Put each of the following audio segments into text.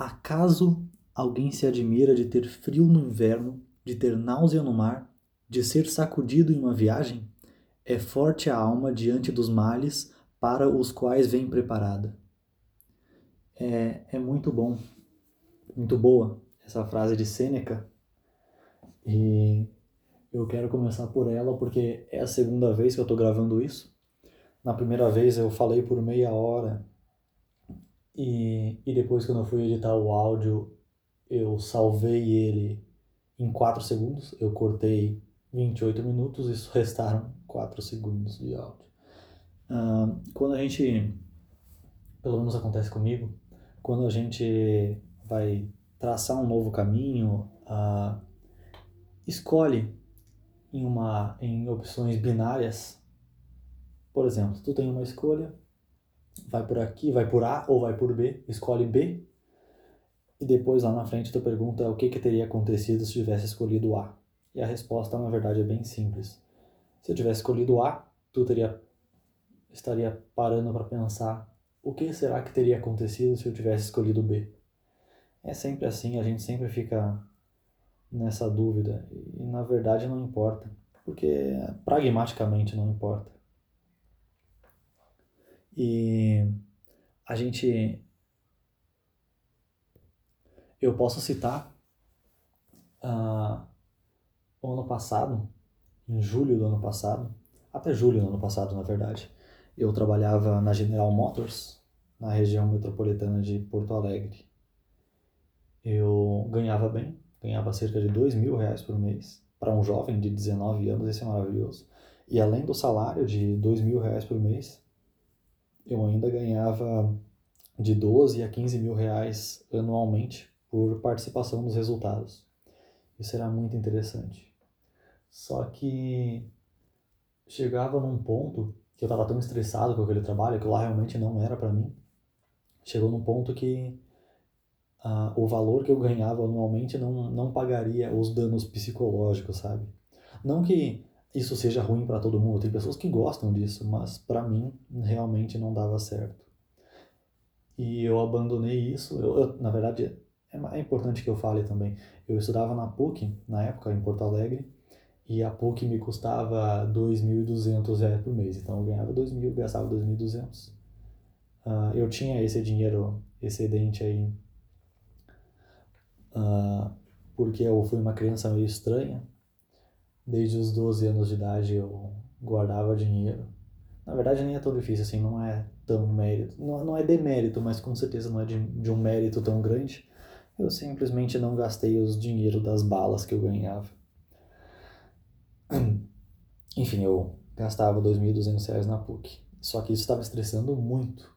Acaso alguém se admira de ter frio no inverno, de ter náusea no mar, de ser sacudido em uma viagem? É forte a alma diante dos males para os quais vem preparada. É, é muito bom, muito boa essa frase de Sêneca. E eu quero começar por ela porque é a segunda vez que eu estou gravando isso. Na primeira vez eu falei por meia hora e, e depois quando eu fui editar o áudio eu salvei ele em 4 segundos. Eu cortei 28 minutos e só restaram 4 segundos de áudio. Uh, quando a gente, pelo menos acontece comigo, quando a gente vai traçar um novo caminho, uh, escolhe em, uma, em opções binárias. Por exemplo, tu tem uma escolha, vai por aqui, vai por A ou vai por B, escolhe B, e depois lá na frente tu pergunta o que, que teria acontecido se tivesse escolhido A. E a resposta, na verdade, é bem simples. Se eu tivesse escolhido A, tu teria estaria parando para pensar o que será que teria acontecido se eu tivesse escolhido B. É sempre assim, a gente sempre fica nessa dúvida e na verdade não importa, porque pragmaticamente não importa. E a gente eu posso citar uh, o ano passado, em julho do ano passado, até julho do ano passado, na verdade, eu trabalhava na General Motors, na região metropolitana de Porto Alegre. Eu ganhava bem, ganhava cerca de dois mil reais por mês. Para um jovem de 19 anos, isso é maravilhoso. E além do salário de dois mil reais por mês, eu ainda ganhava de 12 a 15 mil reais anualmente por participação nos resultados. Isso era muito interessante. Só que chegava num ponto que eu estava tão estressado com aquele trabalho que lá realmente não era para mim. Chegou num ponto que uh, o valor que eu ganhava anualmente não, não pagaria os danos psicológicos, sabe? Não que isso seja ruim para todo mundo, tem pessoas que gostam disso, mas para mim realmente não dava certo. E eu abandonei isso, eu, eu, na verdade é, é importante que eu fale também. Eu estudava na PUC, na época, em Porto Alegre, e a PUC me custava R$ 2.200 por mês. Então eu ganhava R$ 2.000, gastava R$ 2.200. Uh, eu tinha esse dinheiro excedente aí uh, porque eu fui uma criança meio estranha. Desde os 12 anos de idade eu guardava dinheiro. Na verdade nem é tão difícil assim, não é tão mérito. Não, não é demérito, mas com certeza não é de, de um mérito tão grande eu simplesmente não gastei os dinheiro das balas que eu ganhava. Enfim, eu gastava R$ 2.200 na PUC. Só que isso estava estressando muito.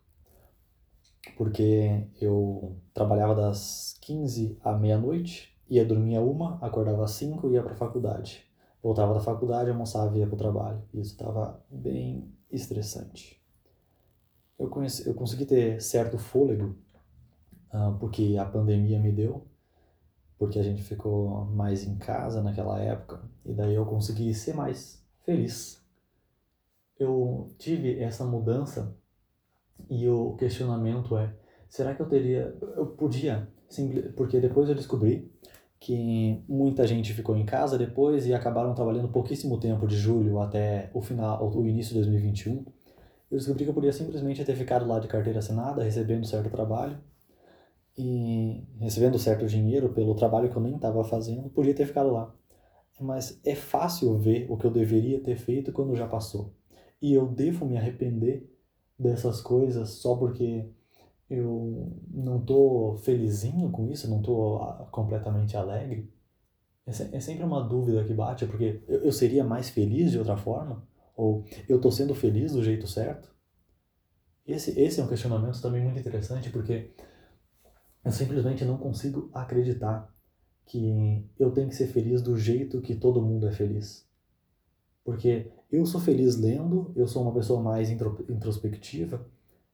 Porque eu trabalhava das 15 à meia-noite, ia dormir a uma, acordava às 5 e ia para a faculdade. Voltava da faculdade, almoçava e ia para o trabalho. Isso estava bem estressante. Eu, conheci, eu consegui ter certo fôlego uh, porque a pandemia me deu, porque a gente ficou mais em casa naquela época, e daí eu consegui ser mais feliz. Eu tive essa mudança e o questionamento é: será que eu teria. Eu podia, porque depois eu descobri que muita gente ficou em casa depois e acabaram trabalhando pouquíssimo tempo, de julho até o final, o início de 2021. Eu descobri que eu podia simplesmente ter ficado lá de carteira assinada, recebendo certo trabalho, e recebendo certo dinheiro pelo trabalho que eu nem estava fazendo, podia ter ficado lá. Mas é fácil ver o que eu deveria ter feito quando já passou. E eu devo me arrepender dessas coisas só porque eu não tô felizinho com isso, não tô ah, completamente alegre. É, é sempre uma dúvida que bate, porque eu seria mais feliz de outra forma? Ou eu tô sendo feliz do jeito certo? Esse, esse é um questionamento também muito interessante, porque eu simplesmente não consigo acreditar que eu tenho que ser feliz do jeito que todo mundo é feliz. Porque eu sou feliz lendo, eu sou uma pessoa mais introspectiva,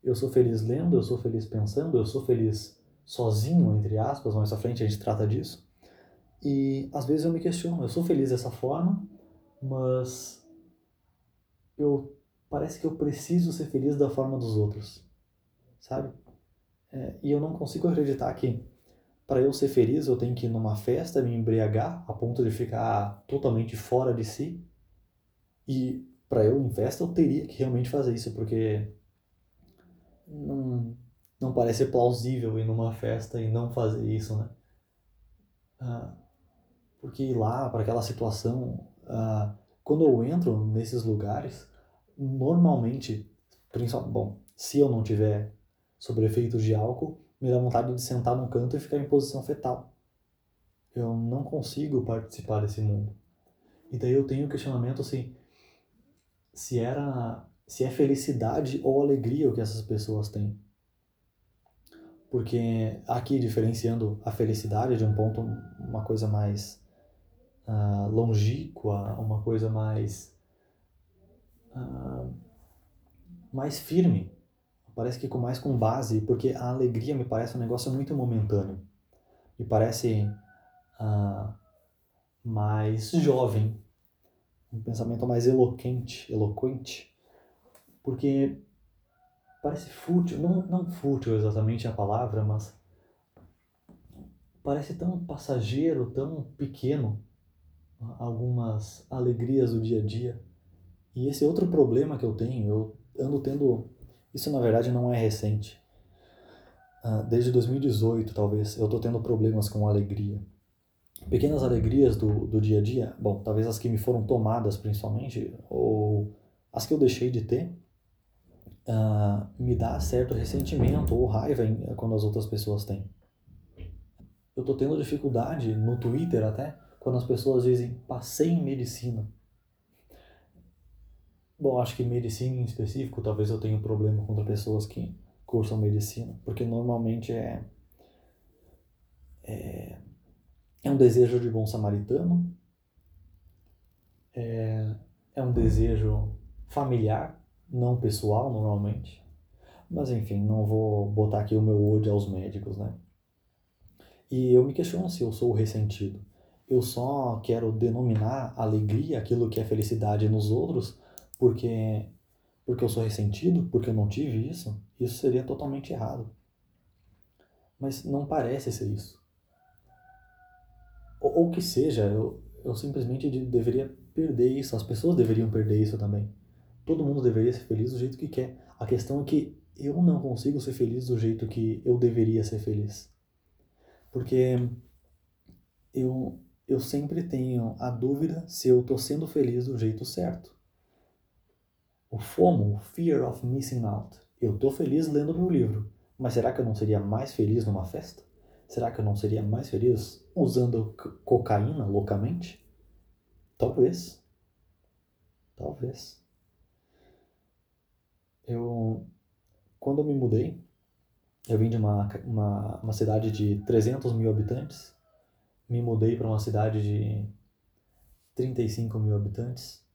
eu sou feliz lendo, eu sou feliz pensando, eu sou feliz sozinho, entre aspas, mais à frente a gente trata disso. E às vezes eu me questiono, eu sou feliz dessa forma, mas eu parece que eu preciso ser feliz da forma dos outros, sabe? É, e eu não consigo acreditar que para eu ser feliz eu tenho que ir numa festa, me embriagar a ponto de ficar totalmente fora de si. E para eu em festa eu teria que realmente fazer isso, porque não, não parece plausível ir numa festa e não fazer isso, né? Ah, porque ir lá para aquela situação, ah, quando eu entro nesses lugares, normalmente, principalmente, bom, se eu não tiver sobre efeitos de álcool, me dá vontade de sentar num canto e ficar em posição fetal. Eu não consigo participar desse mundo. E daí eu tenho o questionamento assim, se era se é felicidade ou alegria o que essas pessoas têm. Porque aqui diferenciando a felicidade de um ponto uma coisa mais uh, longínqua, uma coisa mais uh, mais firme, parece que com mais com base, porque a alegria me parece um negócio muito momentâneo. Me parece uh, mais jovem, um pensamento mais eloquente, eloquente, porque parece fútil, não, não fútil exatamente a palavra, mas parece tão passageiro, tão pequeno algumas alegrias do dia a dia. E esse outro problema que eu tenho, eu ando tendo isso na verdade não é recente. Uh, desde 2018, talvez, eu estou tendo problemas com alegria. Pequenas alegrias do, do dia a dia, bom, talvez as que me foram tomadas principalmente, ou as que eu deixei de ter, uh, me dá certo ressentimento ou raiva em, quando as outras pessoas têm. Eu estou tendo dificuldade no Twitter até, quando as pessoas dizem passei em medicina. Bom, acho que medicina em específico, talvez eu tenha um problema contra pessoas que cursam medicina, porque normalmente é, é, é um desejo de bom samaritano, é, é um desejo familiar, não pessoal normalmente, mas enfim, não vou botar aqui o meu ódio aos médicos, né? E eu me questiono se eu sou ressentido. Eu só quero denominar alegria, aquilo que é felicidade nos outros, porque porque eu sou ressentido, porque eu não tive isso, isso seria totalmente errado. Mas não parece ser isso. Ou, ou que seja, eu, eu simplesmente deveria perder isso, as pessoas deveriam perder isso também. Todo mundo deveria ser feliz do jeito que quer. A questão é que eu não consigo ser feliz do jeito que eu deveria ser feliz. Porque eu, eu sempre tenho a dúvida se eu estou sendo feliz do jeito certo. O FOMO, o Fear of Missing Out. Eu tô feliz lendo meu livro, mas será que eu não seria mais feliz numa festa? Será que eu não seria mais feliz usando cocaína loucamente? Talvez. Talvez. Eu, quando eu me mudei, eu vim de uma, uma, uma cidade de 300 mil habitantes, me mudei para uma cidade de 35 mil habitantes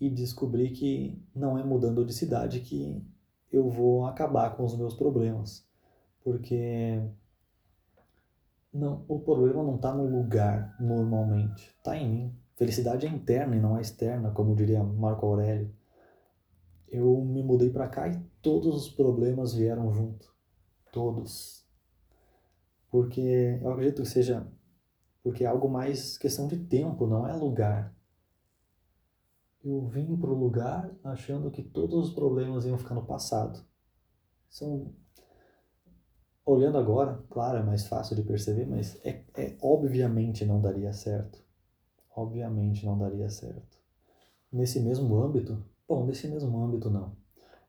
e descobri que não é mudando de cidade que eu vou acabar com os meus problemas, porque não, o problema não está no lugar normalmente, está em mim. Felicidade é interna e não é externa, como diria Marco Aurélio. Eu me mudei para cá e todos os problemas vieram junto, todos, porque eu acredito que seja porque é algo mais questão de tempo, não é lugar eu vim para o lugar achando que todos os problemas iam ficar no passado. São olhando agora, claro, é mais fácil de perceber, mas é, é obviamente não daria certo. Obviamente não daria certo. Nesse mesmo âmbito, bom, nesse mesmo âmbito não.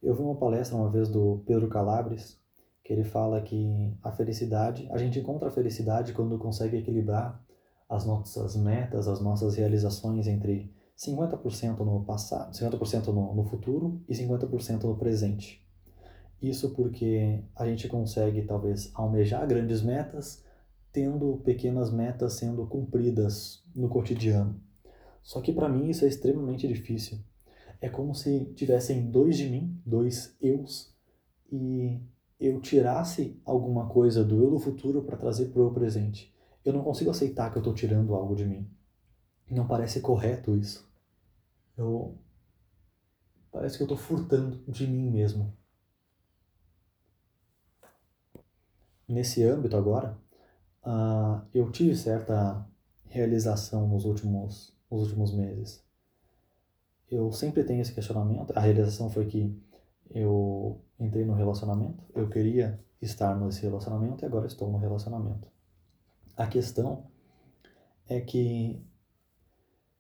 Eu vi uma palestra uma vez do Pedro Calabres, que ele fala que a felicidade, a gente encontra a felicidade quando consegue equilibrar as nossas metas, as nossas realizações entre 50% no passado, 50% no, no futuro e 50% no presente. Isso porque a gente consegue talvez almejar grandes metas tendo pequenas metas sendo cumpridas no cotidiano. Só que para mim isso é extremamente difícil. É como se tivessem dois de mim, dois eus, e eu tirasse alguma coisa do eu do futuro para trazer para o presente. Eu não consigo aceitar que eu estou tirando algo de mim. Não parece correto isso. Eu parece que eu estou furtando de mim mesmo. Nesse âmbito agora, uh, eu tive certa realização nos últimos, nos últimos meses. Eu sempre tenho esse questionamento. A realização foi que eu entrei no relacionamento, eu queria estar nesse relacionamento e agora estou no relacionamento. A questão é que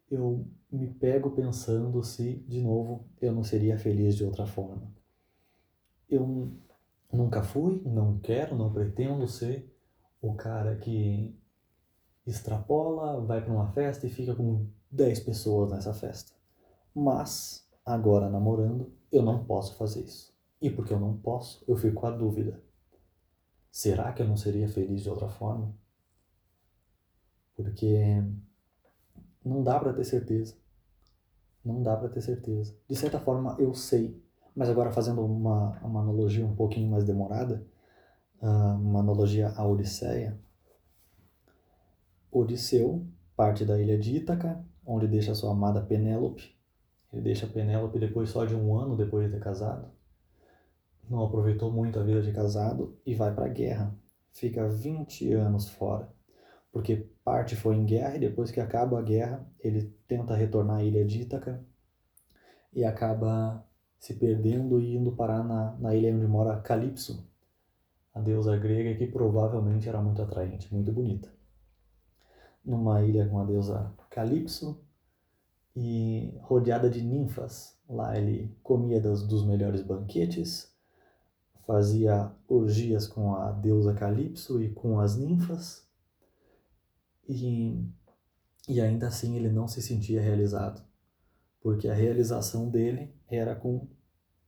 eu me pego pensando se, de novo, eu não seria feliz de outra forma. Eu nunca fui, não quero, não pretendo ser o cara que extrapola, vai para uma festa e fica com 10 pessoas nessa festa. Mas, agora namorando, eu não posso fazer isso. E porque eu não posso, eu fico com a dúvida. Será que eu não seria feliz de outra forma? Porque não dá para ter certeza. Não dá para ter certeza. De certa forma, eu sei. Mas agora, fazendo uma, uma analogia um pouquinho mais demorada, ah, uma analogia à Odisseia. Odisseu parte da ilha de Ítaca, onde deixa sua amada Penélope. Ele deixa Penélope depois só de um ano depois de ter casado. Não aproveitou muito a vida de casado e vai para a guerra. Fica 20 anos fora porque parte foi em guerra e depois que acaba a guerra ele tenta retornar à ilha de Ítaca e acaba se perdendo e indo parar na, na ilha onde mora Calypso, a deusa grega que provavelmente era muito atraente, muito bonita. Numa ilha com a deusa Calypso e rodeada de ninfas. Lá ele comia dos, melhores banquetes, fazia orgias com a deusa Calypso e com as ninfas e, e ainda assim ele não se sentia realizado, porque a realização dele era com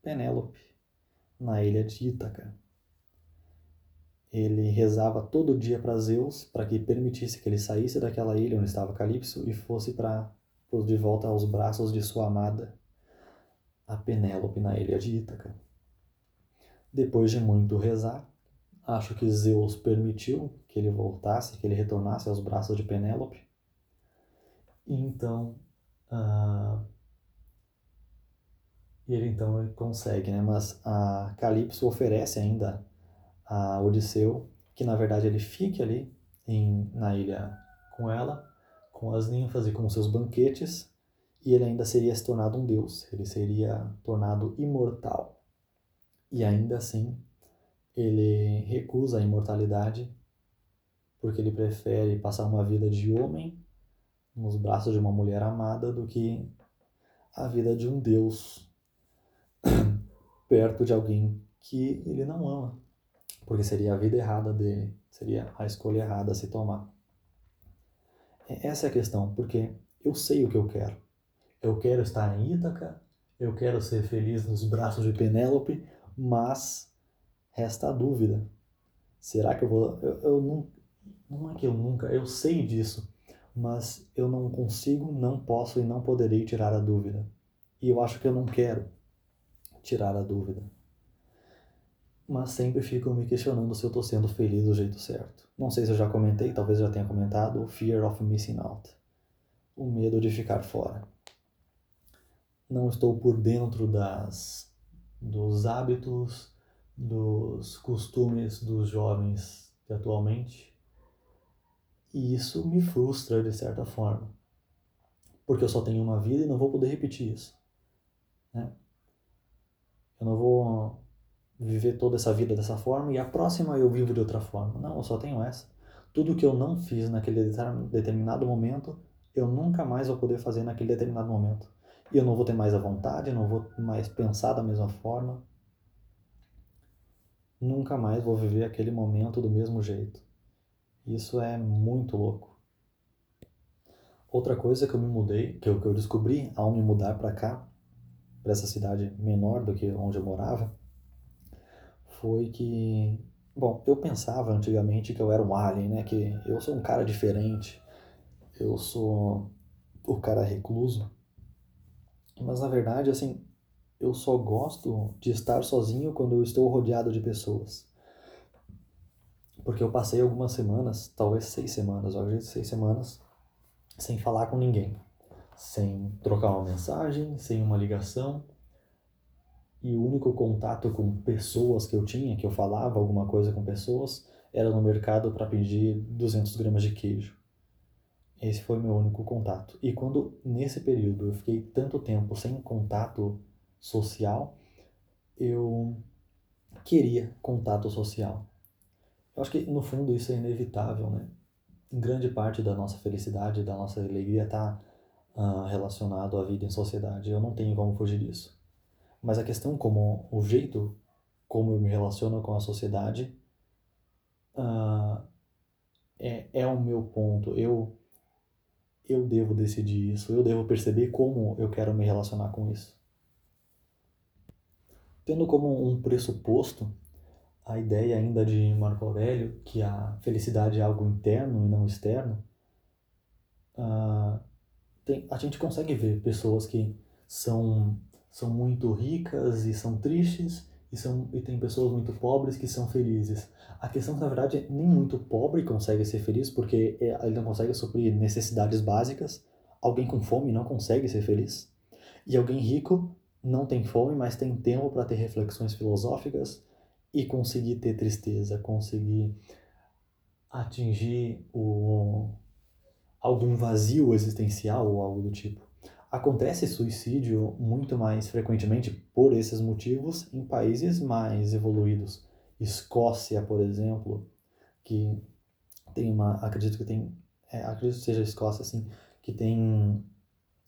Penélope, na ilha de Ítaca. Ele rezava todo dia para Zeus para que permitisse que ele saísse daquela ilha onde estava Calipso e fosse para de volta aos braços de sua amada, a Penélope na ilha de Ítaca. Depois de muito rezar, acho que Zeus permitiu que ele voltasse, que ele retornasse aos braços de Penélope. E então, uh, ele então ele consegue, né? Mas a Calypso oferece ainda a Odisseu que na verdade ele fique ali em, na ilha com ela, com as ninfas e com seus banquetes, e ele ainda seria se tornado um deus, ele seria tornado imortal. E ainda assim, ele recusa a imortalidade porque ele prefere passar uma vida de homem nos braços de uma mulher amada do que a vida de um Deus perto de alguém que ele não ama, porque seria a vida errada dele, seria a escolha errada a se tomar. Essa é a questão, porque eu sei o que eu quero. Eu quero estar em Ítaca, eu quero ser feliz nos braços de Penélope, mas resta a dúvida. Será que eu vou. Eu, eu não, não é que eu nunca. Eu sei disso, mas eu não consigo, não posso e não poderei tirar a dúvida. E eu acho que eu não quero tirar a dúvida. Mas sempre fico me questionando se eu estou sendo feliz do jeito certo. Não sei se eu já comentei, talvez já tenha comentado, o fear of missing out. O medo de ficar fora. Não estou por dentro das dos hábitos, dos costumes dos jovens de atualmente. E isso me frustra de certa forma, porque eu só tenho uma vida e não vou poder repetir isso. Né? Eu não vou viver toda essa vida dessa forma e a próxima eu vivo de outra forma. Não, eu só tenho essa. Tudo que eu não fiz naquele determinado momento, eu nunca mais vou poder fazer naquele determinado momento. E eu não vou ter mais a vontade, não vou mais pensar da mesma forma, nunca mais vou viver aquele momento do mesmo jeito. Isso é muito louco. Outra coisa que eu me mudei, que eu, que eu descobri ao me mudar para cá, para essa cidade menor do que onde eu morava, foi que, bom, eu pensava antigamente que eu era um alien, né? Que eu sou um cara diferente, eu sou o cara recluso. Mas na verdade, assim, eu só gosto de estar sozinho quando eu estou rodeado de pessoas. Porque eu passei algumas semanas, talvez seis semanas, eu acredito seis semanas, sem falar com ninguém. Sem trocar uma mensagem, sem uma ligação. E o único contato com pessoas que eu tinha, que eu falava alguma coisa com pessoas, era no mercado para pedir 200 gramas de queijo. Esse foi meu único contato. E quando nesse período eu fiquei tanto tempo sem contato social, eu queria contato social. Eu acho que no fundo isso é inevitável, né? Grande parte da nossa felicidade, da nossa alegria está uh, ah, relacionado à vida em sociedade. Eu não tenho como fugir disso. Mas a questão como o jeito como eu me relaciono com a sociedade uh, é, é o meu ponto. Eu eu devo decidir isso, eu devo perceber como eu quero me relacionar com isso. Tendo como um pressuposto a ideia ainda de Marco Aurélio, que a felicidade é algo interno e não externo, uh, tem, a gente consegue ver pessoas que são, são muito ricas e são tristes, e, são, e tem pessoas muito pobres que são felizes. A questão, na verdade, é nem muito pobre consegue ser feliz, porque é, ele não consegue suprir necessidades básicas. Alguém com fome não consegue ser feliz. E alguém rico não tem fome, mas tem tempo para ter reflexões filosóficas e conseguir ter tristeza, conseguir atingir o, algum vazio existencial ou algo do tipo. Acontece suicídio muito mais frequentemente por esses motivos em países mais evoluídos. Escócia, por exemplo, que tem uma, acredito que tem, é, acredito que seja a Escócia assim, que tem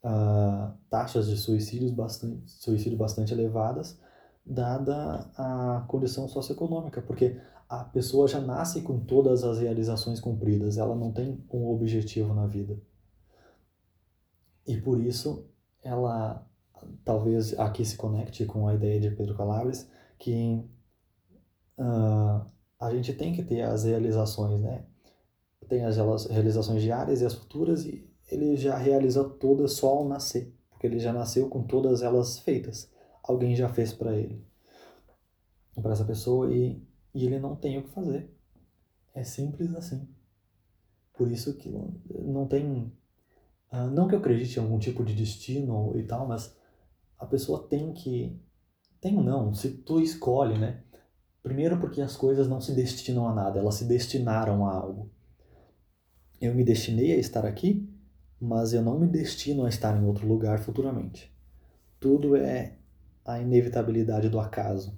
uh, taxas de suicídios bastante, suicídio bastante elevadas, dada a condição socioeconômica, porque a pessoa já nasce com todas as realizações cumpridas, ela não tem um objetivo na vida. E por isso ela talvez aqui se conecte com a ideia de Pedro Calabres que uh, a gente tem que ter as realizações, né? Tem as realizações diárias e as futuras e ele já realiza todas só ao nascer, porque ele já nasceu com todas elas feitas. Alguém já fez para ele, para essa pessoa e, e ele não tem o que fazer. É simples assim. Por isso que não tem Uh, não que eu acredite em algum tipo de destino e tal, mas a pessoa tem que. Tem não, se tu escolhe, né? Primeiro porque as coisas não se destinam a nada, elas se destinaram a algo. Eu me destinei a estar aqui, mas eu não me destino a estar em outro lugar futuramente. Tudo é a inevitabilidade do acaso.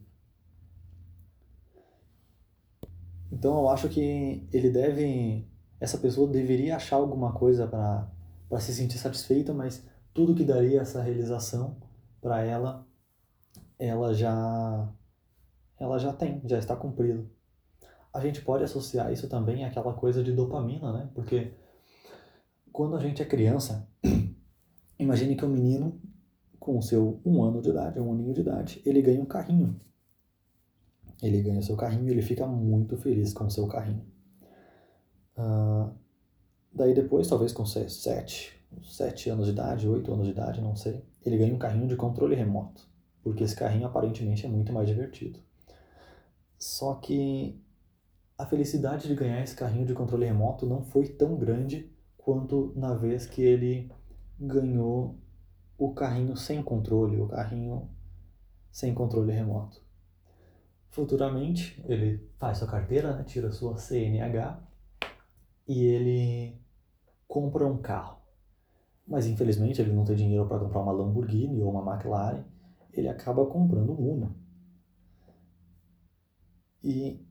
Então eu acho que ele deve. Essa pessoa deveria achar alguma coisa para para se sentir satisfeita, mas tudo que daria essa realização para ela, ela já ela já tem, já está cumprido. A gente pode associar isso também àquela coisa de dopamina, né? Porque quando a gente é criança, imagine que um menino com o seu um ano de idade, um aninho de idade, ele ganha um carrinho. Ele ganha o seu carrinho e ele fica muito feliz com o seu carrinho. Uh, Daí depois, talvez com 7, 7 anos de idade, 8 anos de idade, não sei, ele ganha um carrinho de controle remoto, porque esse carrinho aparentemente é muito mais divertido. Só que a felicidade de ganhar esse carrinho de controle remoto não foi tão grande quanto na vez que ele ganhou o carrinho sem controle, o carrinho sem controle remoto. Futuramente, ele faz sua carteira, né, tira sua CNH e ele compra um carro. Mas infelizmente ele não tem dinheiro para comprar uma Lamborghini ou uma McLaren, ele acaba comprando um Uno. E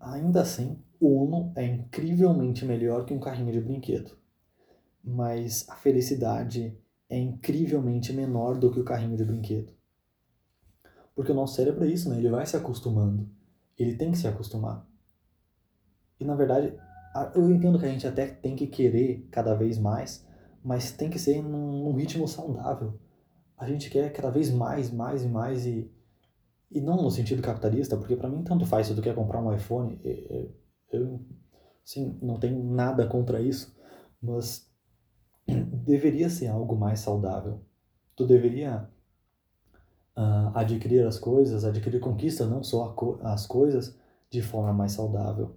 ainda assim, o Uno é incrivelmente melhor que um carrinho de brinquedo. Mas a felicidade é incrivelmente menor do que o carrinho de brinquedo. Porque o nosso cérebro é isso, né? Ele vai se acostumando. Ele tem que se acostumar. E na verdade, eu entendo que a gente até tem que querer cada vez mais, mas tem que ser num, num ritmo saudável. A gente quer cada vez mais, mais e mais e, e não no sentido capitalista, porque para mim tanto faz se tu quer comprar um iPhone, eu, eu sim, não tenho nada contra isso, mas deveria ser algo mais saudável. Tu deveria uh, adquirir as coisas, adquirir conquistas, não só co as coisas, de forma mais saudável.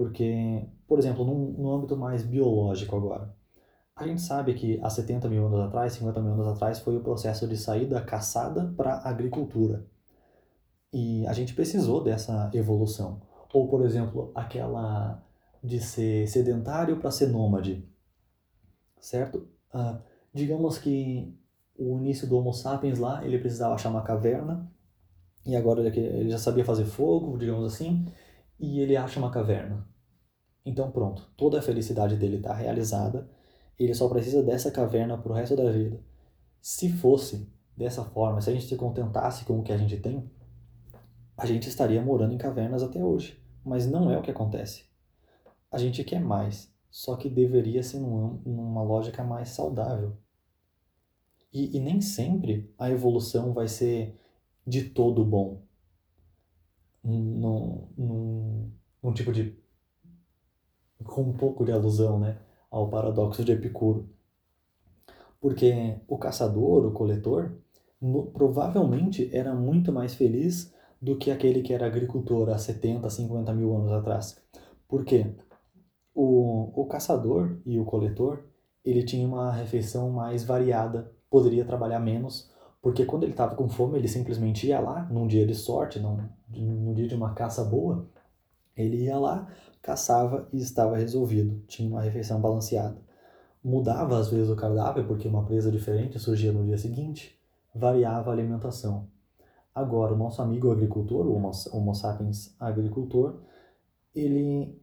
Porque, por exemplo, num, no âmbito mais biológico agora, a gente sabe que há 70 mil anos atrás, 50 mil anos atrás, foi o processo de sair da caçada para a agricultura. E a gente precisou dessa evolução. Ou, por exemplo, aquela de ser sedentário para ser nômade, certo? Uh, digamos que o início do Homo sapiens lá, ele precisava achar uma caverna, e agora ele já sabia fazer fogo, digamos assim, e ele acha uma caverna. Então pronto, toda a felicidade dele está realizada, ele só precisa dessa caverna para o resto da vida. Se fosse dessa forma, se a gente se contentasse com o que a gente tem, a gente estaria morando em cavernas até hoje. Mas não é o que acontece. A gente quer mais, só que deveria ser numa lógica mais saudável. E, e nem sempre a evolução vai ser de todo bom. Num, num, num tipo de. com um pouco de alusão né, ao paradoxo de Epicuro. Porque o caçador, o coletor, no, provavelmente era muito mais feliz do que aquele que era agricultor há 70, 50 mil anos atrás. Por quê? O, o caçador e o coletor, ele tinha uma refeição mais variada, poderia trabalhar menos, porque quando ele estava com fome, ele simplesmente ia lá, num dia de sorte, num, num dia de uma caça boa, ele ia lá, caçava e estava resolvido, tinha uma refeição balanceada. Mudava às vezes o cardápio, porque uma presa diferente surgia no dia seguinte, variava a alimentação. Agora, o nosso amigo agricultor, o Homo, sapiens agricultor, ele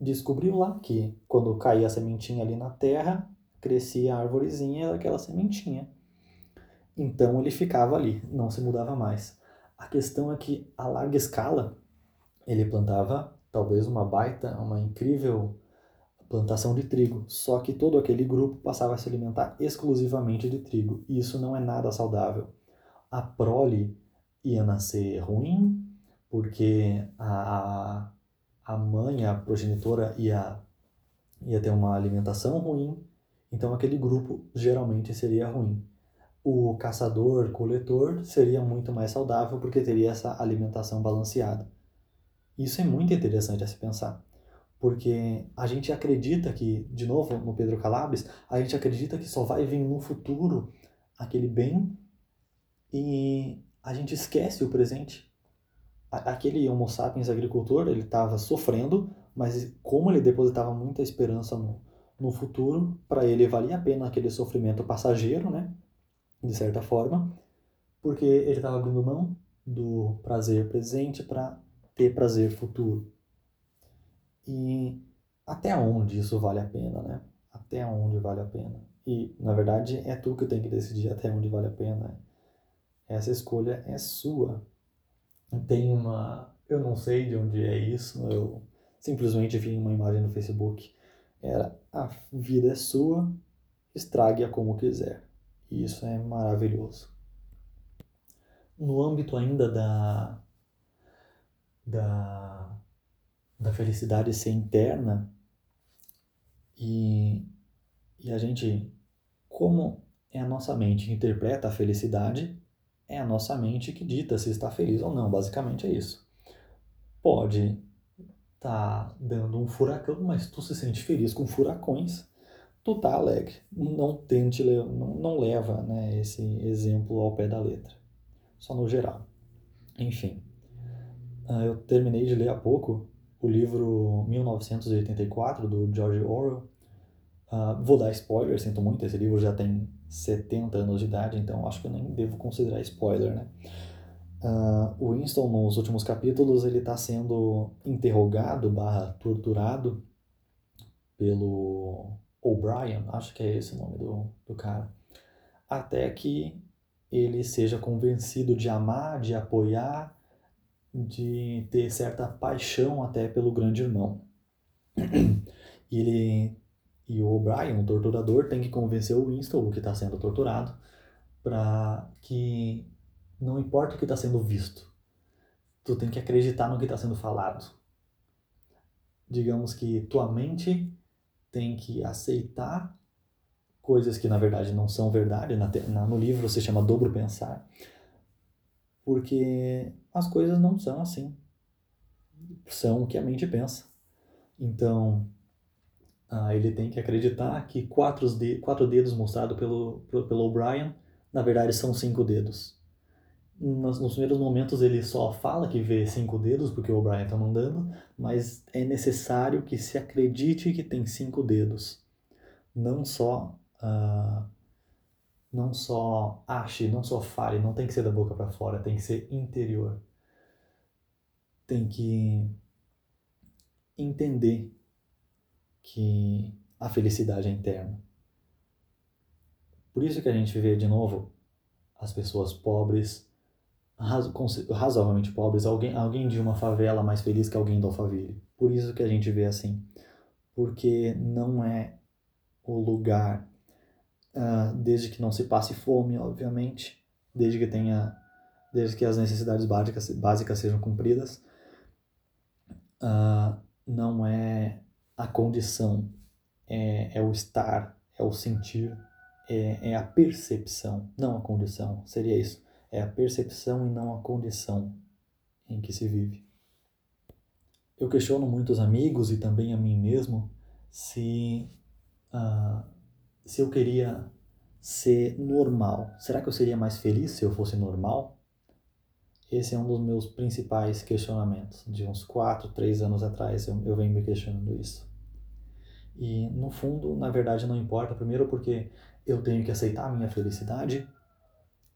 descobriu lá que quando caía a sementinha ali na terra, crescia a árvorezinha daquela sementinha. Então ele ficava ali, não se mudava mais. A questão é que a larga escala ele plantava talvez uma baita, uma incrível plantação de trigo, só que todo aquele grupo passava a se alimentar exclusivamente de trigo, e isso não é nada saudável. A prole ia nascer ruim, porque a, a mãe, a progenitora, ia, ia ter uma alimentação ruim, então aquele grupo geralmente seria ruim. O caçador, coletor seria muito mais saudável porque teria essa alimentação balanceada. Isso é muito interessante a se pensar, porque a gente acredita que, de novo, no Pedro Calabres, a gente acredita que só vai vir no futuro aquele bem e a gente esquece o presente. Aquele Homo sapiens agricultor, ele estava sofrendo, mas como ele depositava muita esperança no, no futuro, para ele valia a pena aquele sofrimento passageiro, né? De certa forma, porque ele estava abrindo mão do prazer presente para ter prazer futuro. E até onde isso vale a pena, né? Até onde vale a pena. E, na verdade, é tu que tem que decidir até onde vale a pena. Essa escolha é sua. Tem uma. Eu não sei de onde é isso, eu simplesmente vi uma imagem no Facebook. Era: a vida é sua, estrague-a como quiser. E isso é maravilhoso. No âmbito ainda da. da. da felicidade ser interna, e, e a gente. como é a nossa mente que interpreta a felicidade é a nossa mente que dita se está feliz ou não. Basicamente é isso. Pode estar tá dando um furacão, mas tu se sente feliz com furacões, tu tá alegre. Não tente, não, não leva né, esse exemplo ao pé da letra. Só no geral. Enfim. Ah, eu terminei de ler há pouco o livro 1984 do George Orwell. Uh, vou dar spoiler, sinto muito, esse livro já tem 70 anos de idade, então acho que eu nem devo considerar spoiler, né? Uh, o Winston, nos últimos capítulos, ele está sendo interrogado barra torturado pelo O'Brien, acho que é esse o nome do, do cara, até que ele seja convencido de amar, de apoiar, de ter certa paixão até pelo grande irmão. E ele e o O'Brien, o torturador, tem que convencer o Winston, o que está sendo torturado, para que não importa o que está sendo visto, tu tem que acreditar no que está sendo falado. Digamos que tua mente tem que aceitar coisas que na verdade não são verdade. Na, na, no livro se chama dobro pensar, porque as coisas não são assim. São o que a mente pensa. Então, ah, ele tem que acreditar que quatro, de, quatro dedos mostrados pelo, pelo O'Brien, na verdade são cinco dedos. Nos, nos primeiros momentos ele só fala que vê cinco dedos porque o O'Brien está mandando, mas é necessário que se acredite que tem cinco dedos. Não só uh, não só ache, não só fale, não tem que ser da boca para fora, tem que ser interior. Tem que entender que a felicidade é interna. Por isso que a gente vê de novo as pessoas pobres, razoavelmente pobres, alguém, alguém de uma favela mais feliz que alguém do Alphaville. Por isso que a gente vê assim. Porque não é o lugar, uh, desde que não se passe fome, obviamente, desde que tenha, desde que as necessidades básicas, básicas sejam cumpridas, uh, não é a condição, é, é o estar, é o sentir, é, é a percepção, não a condição, seria isso. É a percepção e não a condição em que se vive. Eu questiono muitos amigos e também a mim mesmo se, uh, se eu queria ser normal. Será que eu seria mais feliz se eu fosse normal? Esse é um dos meus principais questionamentos. De uns 4, 3 anos atrás eu, eu venho me questionando isso. E no fundo, na verdade, não importa. Primeiro, porque eu tenho que aceitar a minha felicidade,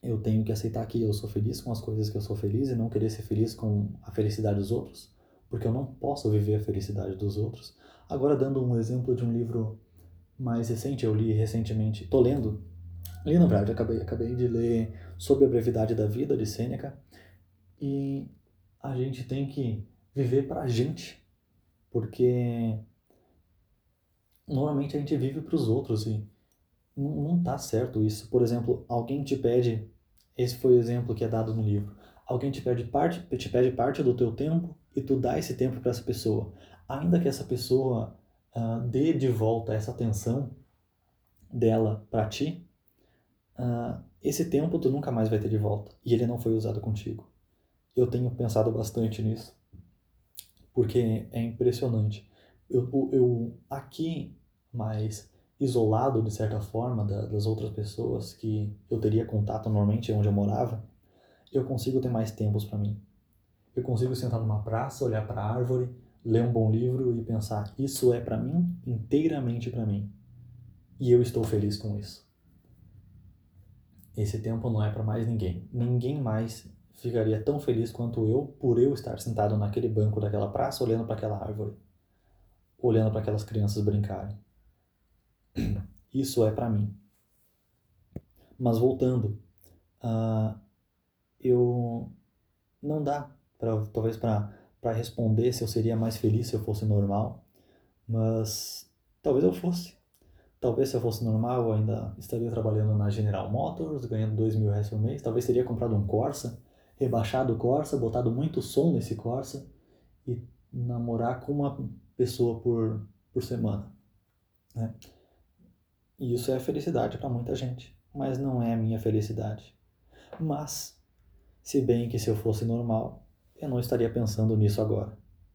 eu tenho que aceitar que eu sou feliz com as coisas que eu sou feliz e não querer ser feliz com a felicidade dos outros, porque eu não posso viver a felicidade dos outros. Agora, dando um exemplo de um livro mais recente, eu li recentemente, tô lendo, li na verdade, acabei, acabei de ler Sobre a Brevidade da Vida, de Sêneca, e a gente tem que viver pra gente, porque normalmente a gente vive para os outros e não, não tá certo isso. Por exemplo, alguém te pede, esse foi o exemplo que é dado no livro. Alguém te pede parte, te pede parte do teu tempo e tu dá esse tempo para essa pessoa. Ainda que essa pessoa uh, dê de volta essa atenção dela para ti, uh, esse tempo tu nunca mais vai ter de volta e ele não foi usado contigo. Eu tenho pensado bastante nisso porque é impressionante. Eu, eu, aqui, mas isolado de certa forma da, das outras pessoas que eu teria contato normalmente onde eu morava, eu consigo ter mais tempos para mim. Eu consigo sentar numa praça, olhar para a árvore, ler um bom livro e pensar: isso é para mim, inteiramente para mim. E eu estou feliz com isso. Esse tempo não é para mais ninguém. Ninguém mais ficaria tão feliz quanto eu por eu estar sentado naquele banco daquela praça, olhando para aquela árvore, olhando para aquelas crianças brincarem. Isso é para mim. Mas voltando, uh, eu não dá pra, talvez para responder se eu seria mais feliz se eu fosse normal, mas talvez eu fosse. Talvez se eu fosse normal eu ainda estaria trabalhando na General Motors, ganhando dois mil reais por mês. Talvez teria comprado um Corsa, rebaixado o Corsa, botado muito som nesse Corsa e namorar com uma pessoa por, por semana. Né? E isso é felicidade para muita gente, mas não é a minha felicidade. Mas, se bem que se eu fosse normal, eu não estaria pensando nisso agora.